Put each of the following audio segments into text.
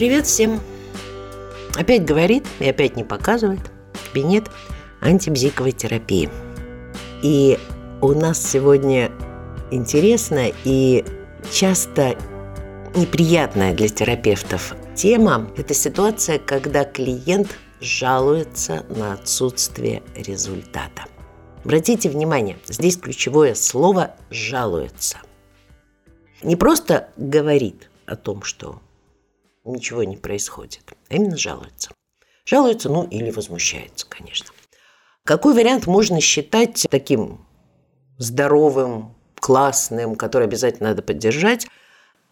Привет всем! Опять говорит и опять не показывает кабинет антибзиковой терапии. И у нас сегодня интересная и часто неприятная для терапевтов тема – это ситуация, когда клиент жалуется на отсутствие результата. Обратите внимание, здесь ключевое слово «жалуется». Не просто говорит о том, что ничего не происходит, а именно жалуется. Жалуется, ну или возмущается, конечно. Какой вариант можно считать таким здоровым, классным, который обязательно надо поддержать?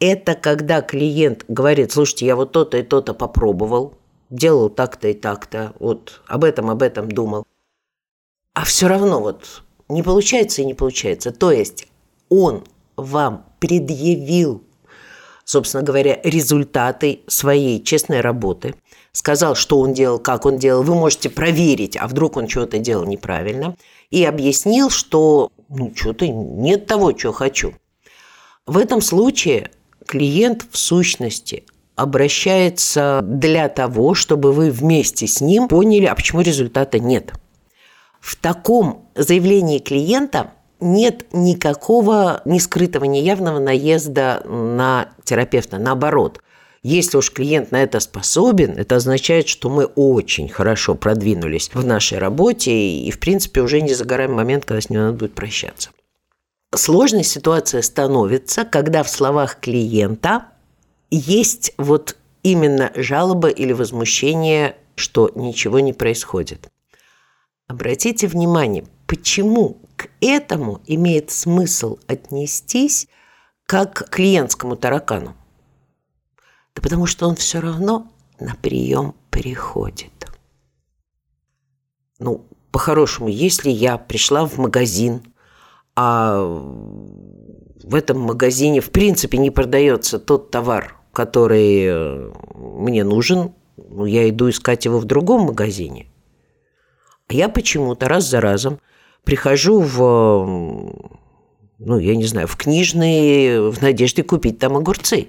Это когда клиент говорит, слушайте, я вот то-то и то-то попробовал, делал так-то и так-то, вот об этом, об этом думал. А все равно вот не получается и не получается. То есть он вам предъявил собственно говоря, результаты своей честной работы, сказал, что он делал, как он делал, вы можете проверить, а вдруг он что-то делал неправильно, и объяснил, что ну, что-то нет того, что хочу. В этом случае клиент в сущности обращается для того, чтобы вы вместе с ним поняли, а почему результата нет. В таком заявлении клиента нет никакого ни скрытого, явного наезда на терапевта. Наоборот, если уж клиент на это способен, это означает, что мы очень хорошо продвинулись в нашей работе и, в принципе, уже не за горами момент, когда с ним надо будет прощаться. Сложная ситуация становится, когда в словах клиента есть вот именно жалоба или возмущение, что ничего не происходит. Обратите внимание, почему к этому имеет смысл отнестись как к клиентскому таракану? Да потому что он все равно на прием приходит. Ну, по-хорошему, если я пришла в магазин, а в этом магазине в принципе не продается тот товар, который э, мне нужен, ну, я иду искать его в другом магазине. А я почему-то раз за разом прихожу в, ну, я не знаю, в книжные в надежде купить там огурцы.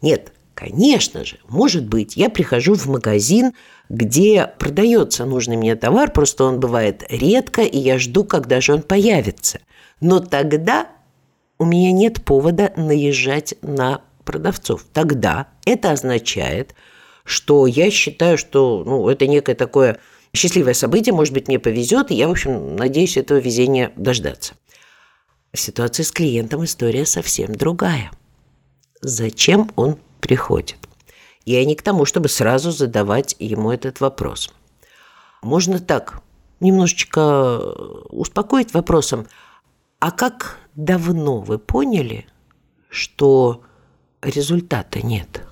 Нет, конечно же, может быть, я прихожу в магазин, где продается нужный мне товар, просто он бывает редко, и я жду, когда же он появится. Но тогда у меня нет повода наезжать на продавцов. Тогда это означает, что я считаю, что ну, это некое такое счастливое событие, может быть, мне повезет, и я, в общем, надеюсь этого везения дождаться. Ситуация с клиентом история совсем другая. Зачем он приходит? Я не к тому, чтобы сразу задавать ему этот вопрос. Можно так, немножечко успокоить вопросом, а как давно вы поняли, что результата нет?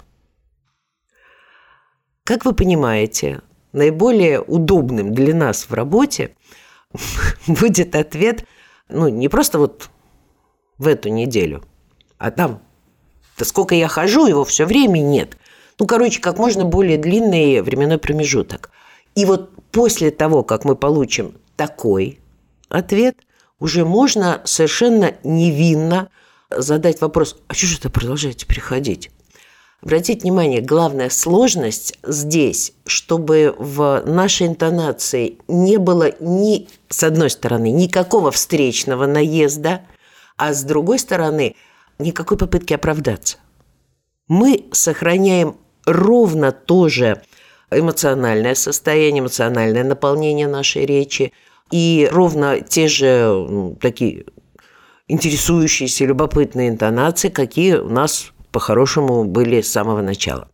Как вы понимаете, наиболее удобным для нас в работе будет ответ, ну, не просто вот в эту неделю, а там, да сколько я хожу, его все время нет. Ну, короче, как можно более длинный временной промежуток. И вот после того, как мы получим такой ответ, уже можно совершенно невинно задать вопрос, а что же это продолжаете приходить? Обратите внимание, главная сложность здесь, чтобы в нашей интонации не было ни, с одной стороны, никакого встречного наезда, а с другой стороны, никакой попытки оправдаться. Мы сохраняем ровно то же эмоциональное состояние, эмоциональное наполнение нашей речи и ровно те же ну, такие интересующиеся, любопытные интонации, какие у нас по-хорошему были с самого начала.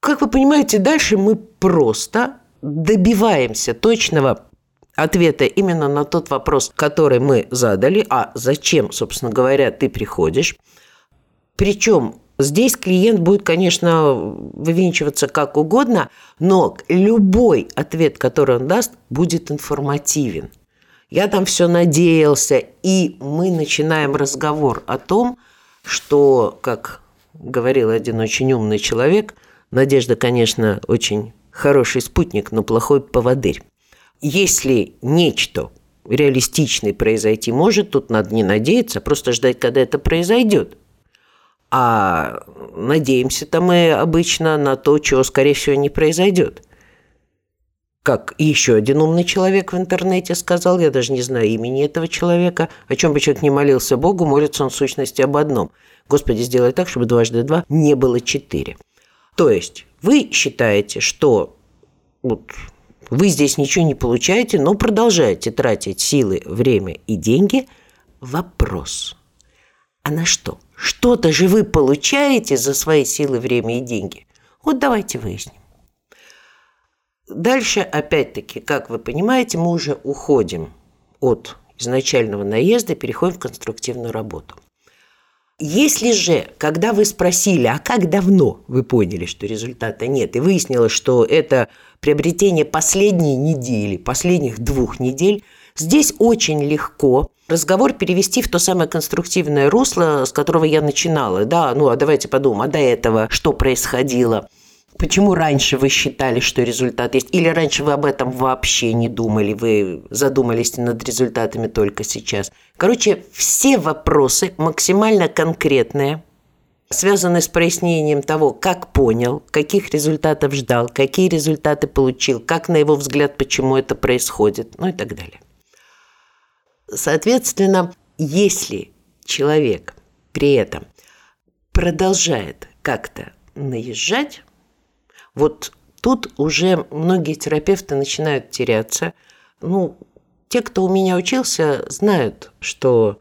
Как вы понимаете, дальше мы просто добиваемся точного ответа именно на тот вопрос, который мы задали, а зачем, собственно говоря, ты приходишь. Причем здесь клиент будет, конечно, вывинчиваться как угодно, но любой ответ, который он даст, будет информативен. Я там все надеялся, и мы начинаем разговор о том, что, как говорил один очень умный человек, надежда, конечно, очень хороший спутник, но плохой поводырь. Если нечто реалистичное произойти может, тут надо не надеяться, а просто ждать, когда это произойдет. А надеемся-то мы обычно на то, чего, скорее всего, не произойдет. Как еще один умный человек в интернете сказал, я даже не знаю имени этого человека, о чем бы человек не молился Богу, молится он в сущности об одном. Господи, сделай так, чтобы дважды два не было четыре. То есть вы считаете, что вот, вы здесь ничего не получаете, но продолжаете тратить силы, время и деньги. Вопрос. А на что? Что-то же вы получаете за свои силы, время и деньги. Вот давайте выясним. Дальше, опять-таки, как вы понимаете, мы уже уходим от изначального наезда переходим в конструктивную работу. Если же, когда вы спросили, а как давно вы поняли, что результата нет, и выяснилось, что это приобретение последней недели, последних двух недель, здесь очень легко разговор перевести в то самое конструктивное русло, с которого я начинала. Да, ну а давайте подумаем, а до этого что происходило? Почему раньше вы считали, что результат есть? Или раньше вы об этом вообще не думали, вы задумались над результатами только сейчас? Короче, все вопросы максимально конкретные, связанные с прояснением того, как понял, каких результатов ждал, какие результаты получил, как, на его взгляд, почему это происходит, ну и так далее. Соответственно, если человек при этом продолжает как-то наезжать, вот тут уже многие терапевты начинают теряться. Ну, те, кто у меня учился, знают, что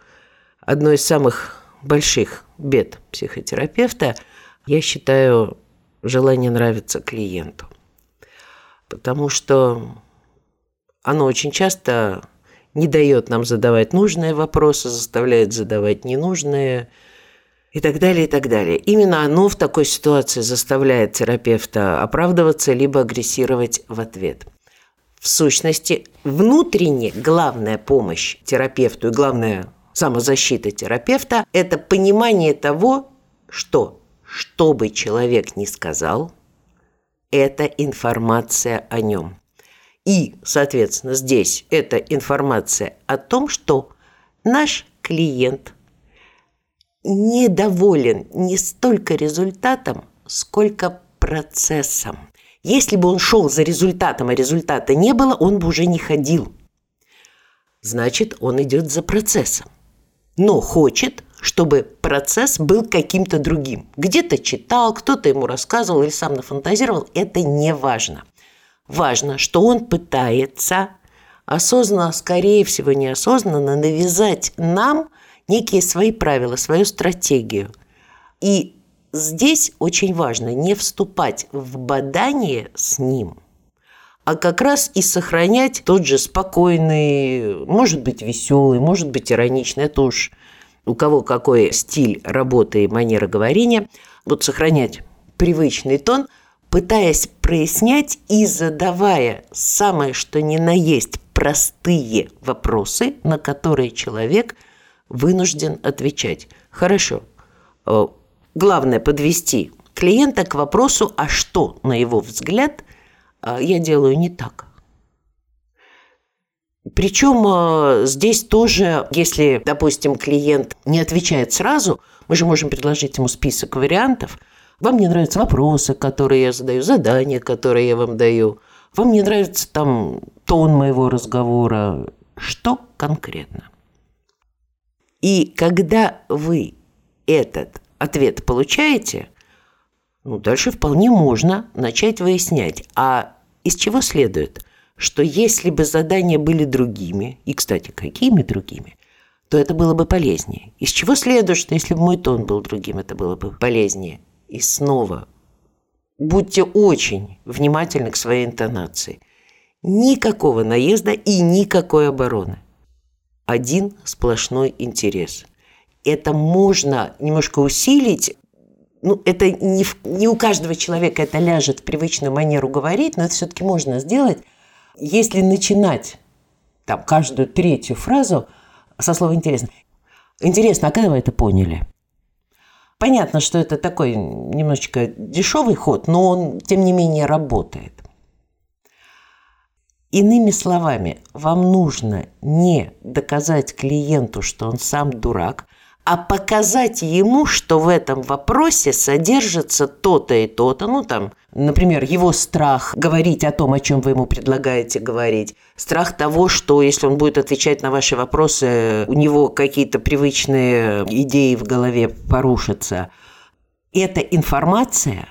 одно из самых больших бед психотерапевта, я считаю, желание нравиться клиенту. Потому что оно очень часто не дает нам задавать нужные вопросы, заставляет задавать ненужные и так далее, и так далее. Именно оно в такой ситуации заставляет терапевта оправдываться либо агрессировать в ответ. В сущности, внутренне главная помощь терапевту и главная самозащита терапевта – это понимание того, что, что бы человек ни сказал, это информация о нем. И, соответственно, здесь это информация о том, что наш клиент недоволен не столько результатом, сколько процессом. Если бы он шел за результатом, а результата не было, он бы уже не ходил. Значит, он идет за процессом. Но хочет, чтобы процесс был каким-то другим. Где-то читал, кто-то ему рассказывал или сам нафантазировал. Это не важно. Важно, что он пытается осознанно, скорее всего, неосознанно навязать нам некие свои правила, свою стратегию. И здесь очень важно не вступать в бадание с ним, а как раз и сохранять тот же спокойный, может быть, веселый, может быть, ироничный, это уж у кого какой стиль работы и манера говорения, вот сохранять привычный тон – пытаясь прояснять и задавая самое что ни на есть простые вопросы, на которые человек вынужден отвечать. Хорошо. Э, главное подвести клиента к вопросу, а что, на его взгляд, э, я делаю не так. Причем э, здесь тоже, если, допустим, клиент не отвечает сразу, мы же можем предложить ему список вариантов – вам не нравятся вопросы, которые я задаю, задания, которые я вам даю. Вам не нравится там тон моего разговора. Что конкретно? И когда вы этот ответ получаете, ну, дальше вполне можно начать выяснять, а из чего следует, что если бы задания были другими, и, кстати, какими другими, то это было бы полезнее. Из чего следует, что если бы мой тон был другим, это было бы полезнее. И снова будьте очень внимательны к своей интонации. Никакого наезда и никакой обороны. Один сплошной интерес. Это можно немножко усилить. Ну, это не, не у каждого человека это ляжет в привычную манеру говорить, но это все-таки можно сделать, если начинать там каждую третью фразу со слова «интересно». Интересно, а когда вы это поняли? Понятно, что это такой немножечко дешевый ход, но он, тем не менее, работает. Иными словами, вам нужно не доказать клиенту, что он сам дурак, а показать ему, что в этом вопросе содержится то-то и то-то. Ну, там, например, его страх говорить о том, о чем вы ему предлагаете говорить. Страх того, что если он будет отвечать на ваши вопросы, у него какие-то привычные идеи в голове порушатся. Это информация,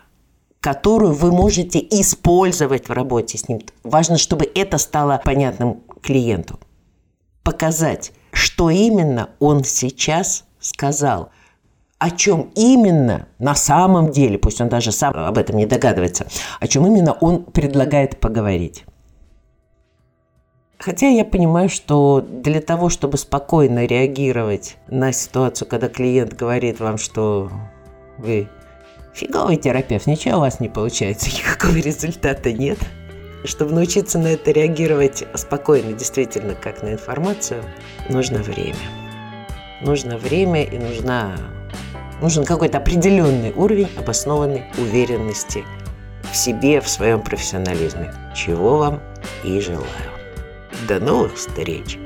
которую вы можете использовать в работе с ним. Важно, чтобы это стало понятным клиенту. Показать, что именно он сейчас сказал, о чем именно на самом деле, пусть он даже сам об этом не догадывается, о чем именно он предлагает поговорить. Хотя я понимаю, что для того, чтобы спокойно реагировать на ситуацию, когда клиент говорит вам, что вы фиговый терапевт, ничего у вас не получается, никакого результата нет, чтобы научиться на это реагировать спокойно, действительно, как на информацию, нужно время нужно время и нужна, нужен какой-то определенный уровень обоснованной уверенности в себе, в своем профессионализме, чего вам и желаю. До новых встреч!